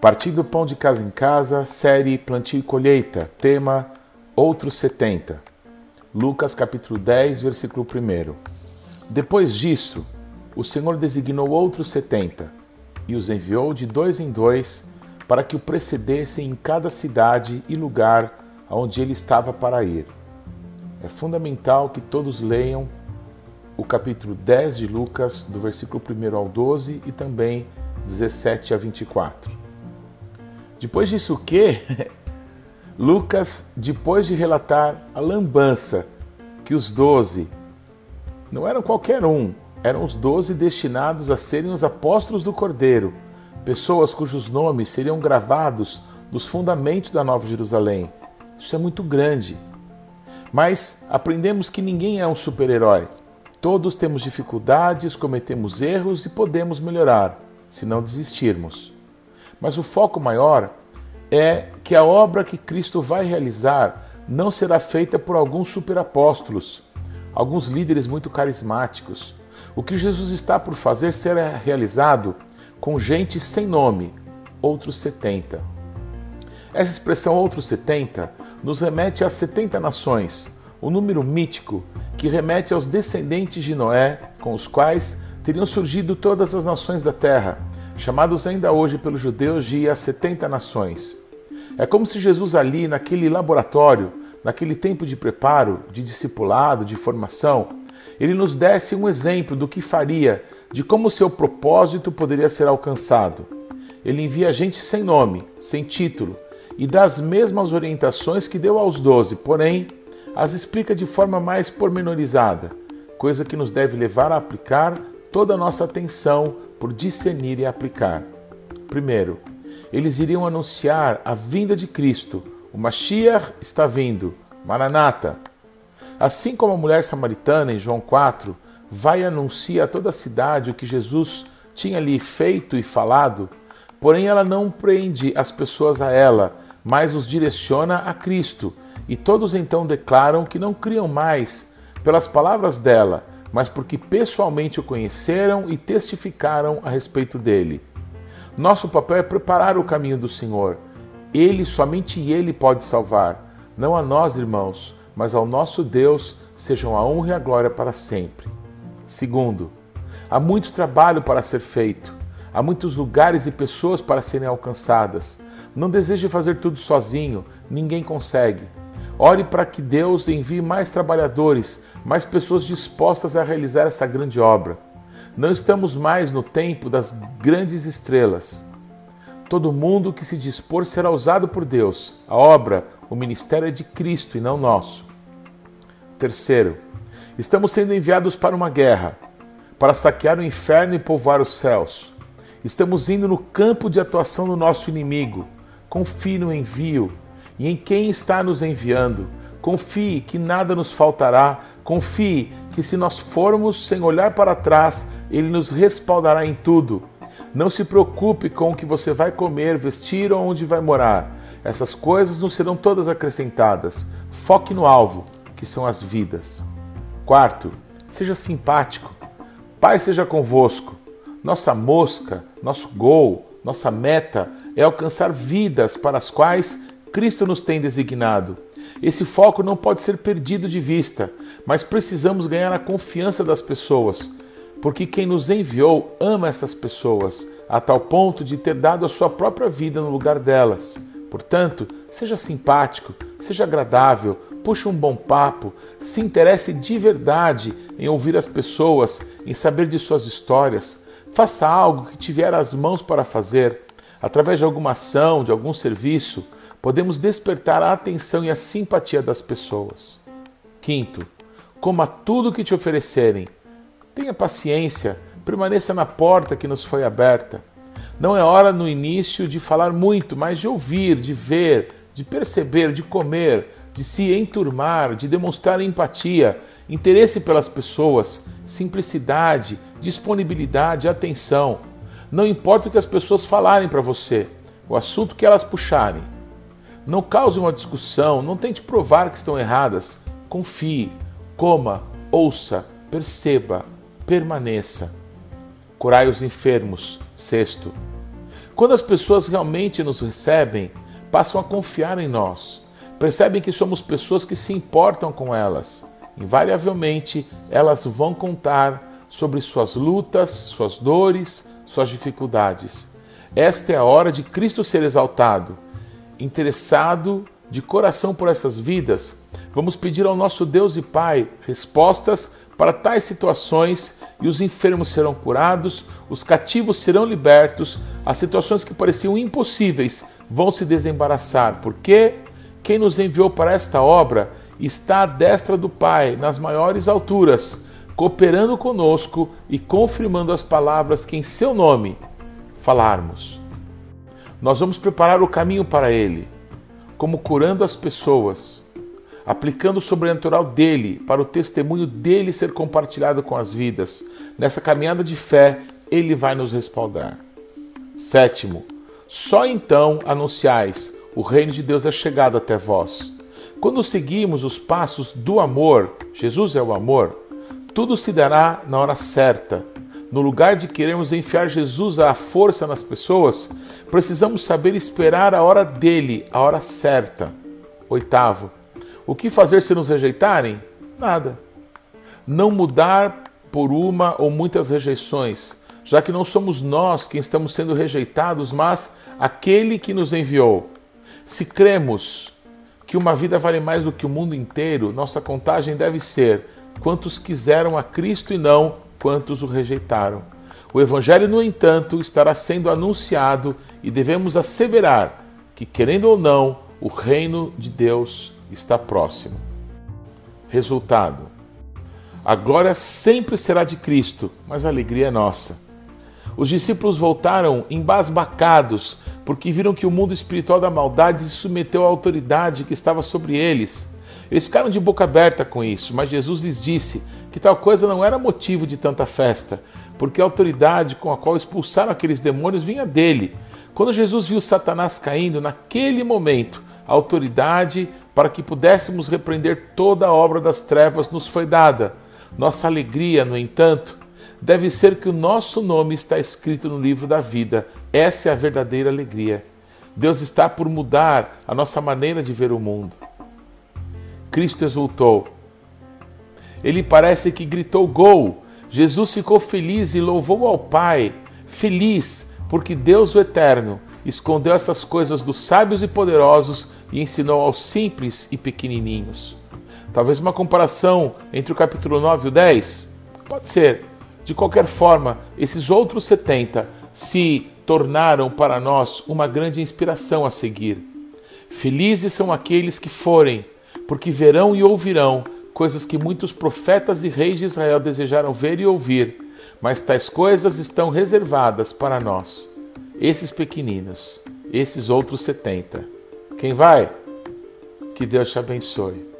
Partindo Pão de Casa em Casa, série Plantio e Colheita, tema Outros 70. Lucas capítulo 10, versículo 1. Depois disso, o Senhor designou outros 70 e os enviou de dois em dois para que o precedessem em cada cidade e lugar aonde ele estava para ir. É fundamental que todos leiam o capítulo 10 de Lucas, do versículo 1 ao 12 e também 17 a 24. Depois disso o que? Lucas, depois de relatar a lambança que os doze, não eram qualquer um, eram os doze destinados a serem os apóstolos do Cordeiro, pessoas cujos nomes seriam gravados nos fundamentos da Nova Jerusalém. Isso é muito grande. Mas aprendemos que ninguém é um super-herói. Todos temos dificuldades, cometemos erros e podemos melhorar, se não desistirmos. Mas o foco maior é que a obra que Cristo vai realizar não será feita por alguns superapóstolos, alguns líderes muito carismáticos. O que Jesus está por fazer será realizado com gente sem nome, outros 70. Essa expressão outros 70 nos remete às 70 nações, o número mítico que remete aos descendentes de Noé, com os quais teriam surgido todas as nações da terra chamados ainda hoje pelos judeus de as 70 nações. É como se Jesus ali, naquele laboratório, naquele tempo de preparo, de discipulado, de formação, ele nos desse um exemplo do que faria, de como seu propósito poderia ser alcançado. Ele envia gente sem nome, sem título, e dá as mesmas orientações que deu aos doze, porém, as explica de forma mais pormenorizada, coisa que nos deve levar a aplicar toda a nossa atenção por discernir e aplicar. Primeiro, eles iriam anunciar a vinda de Cristo. O Mashiach está vindo. Maranata. Assim como a mulher samaritana em João 4 vai e anuncia a toda a cidade o que Jesus tinha lhe feito e falado, porém ela não prende as pessoas a ela, mas os direciona a Cristo. E todos então declaram que não criam mais pelas palavras dela, mas porque pessoalmente o conheceram e testificaram a respeito dele. Nosso papel é preparar o caminho do Senhor. Ele, somente Ele pode salvar. Não a nós, irmãos, mas ao nosso Deus sejam a honra e a glória para sempre. Segundo, há muito trabalho para ser feito. Há muitos lugares e pessoas para serem alcançadas. Não deseje fazer tudo sozinho, ninguém consegue. Ore para que Deus envie mais trabalhadores, mais pessoas dispostas a realizar essa grande obra. Não estamos mais no tempo das grandes estrelas. Todo mundo que se dispor será usado por Deus. A obra, o ministério é de Cristo e não nosso. Terceiro, estamos sendo enviados para uma guerra, para saquear o inferno e povoar os céus. Estamos indo no campo de atuação do nosso inimigo. Confie no envio e em quem está nos enviando. Confie que nada nos faltará. Confie que se nós formos sem olhar para trás, Ele nos respaldará em tudo. Não se preocupe com o que você vai comer, vestir ou onde vai morar. Essas coisas não serão todas acrescentadas. Foque no alvo, que são as vidas. Quarto, seja simpático. Pai seja convosco. Nossa mosca, nosso gol, nossa meta é alcançar vidas para as quais Cristo nos tem designado. Esse foco não pode ser perdido de vista, mas precisamos ganhar a confiança das pessoas, porque quem nos enviou ama essas pessoas, a tal ponto de ter dado a sua própria vida no lugar delas. Portanto, seja simpático, seja agradável, puxe um bom papo, se interesse de verdade em ouvir as pessoas, em saber de suas histórias. Faça algo que tiver as mãos para fazer, através de alguma ação, de algum serviço podemos despertar a atenção e a simpatia das pessoas. Quinto, coma tudo o que te oferecerem. Tenha paciência, permaneça na porta que nos foi aberta. Não é hora no início de falar muito, mas de ouvir, de ver, de perceber, de comer, de se enturmar, de demonstrar empatia, interesse pelas pessoas, simplicidade, disponibilidade, atenção. Não importa o que as pessoas falarem para você, o assunto que elas puxarem. Não cause uma discussão, não tente provar que estão erradas. Confie, coma, ouça, perceba, permaneça. Curai os enfermos. Sexto, quando as pessoas realmente nos recebem, passam a confiar em nós. Percebem que somos pessoas que se importam com elas. Invariavelmente, elas vão contar sobre suas lutas, suas dores, suas dificuldades. Esta é a hora de Cristo ser exaltado. Interessado de coração por essas vidas, vamos pedir ao nosso Deus e Pai respostas para tais situações e os enfermos serão curados, os cativos serão libertos, as situações que pareciam impossíveis vão se desembaraçar, porque quem nos enviou para esta obra está à destra do Pai, nas maiores alturas, cooperando conosco e confirmando as palavras que em seu nome falarmos. Nós vamos preparar o caminho para Ele como curando as pessoas, aplicando o sobrenatural dele para o testemunho dele ser compartilhado com as vidas. Nessa caminhada de fé, ele vai nos respaldar. Sétimo, só então anunciais: o reino de Deus é chegado até vós. Quando seguimos os passos do amor, Jesus é o amor, tudo se dará na hora certa. No lugar de queremos enfiar Jesus à força nas pessoas, precisamos saber esperar a hora dele, a hora certa. Oitavo, o que fazer se nos rejeitarem? Nada. Não mudar por uma ou muitas rejeições, já que não somos nós quem estamos sendo rejeitados, mas aquele que nos enviou. Se cremos que uma vida vale mais do que o mundo inteiro, nossa contagem deve ser quantos quiseram a Cristo e não quantos o rejeitaram. O Evangelho, no entanto, estará sendo anunciado e devemos asseverar que, querendo ou não, o reino de Deus está próximo. Resultado: a glória sempre será de Cristo, mas a alegria é nossa. Os discípulos voltaram embasbacados porque viram que o mundo espiritual da maldade se submeteu à autoridade que estava sobre eles. Eles ficaram de boca aberta com isso, mas Jesus lhes disse que tal coisa não era motivo de tanta festa, porque a autoridade com a qual expulsaram aqueles demônios vinha dele. Quando Jesus viu Satanás caindo, naquele momento, a autoridade para que pudéssemos repreender toda a obra das trevas nos foi dada. Nossa alegria, no entanto, deve ser que o nosso nome está escrito no livro da vida. Essa é a verdadeira alegria. Deus está por mudar a nossa maneira de ver o mundo. Cristo exultou. Ele parece que gritou gol. Jesus ficou feliz e louvou ao Pai, feliz porque Deus o Eterno escondeu essas coisas dos sábios e poderosos e ensinou aos simples e pequenininhos. Talvez uma comparação entre o capítulo 9 e o 10? Pode ser. De qualquer forma, esses outros 70 se tornaram para nós uma grande inspiração a seguir. Felizes são aqueles que forem, porque verão e ouvirão coisas que muitos profetas e reis de Israel desejaram ver e ouvir, mas tais coisas estão reservadas para nós, esses pequeninos, esses outros setenta. Quem vai? Que Deus te abençoe.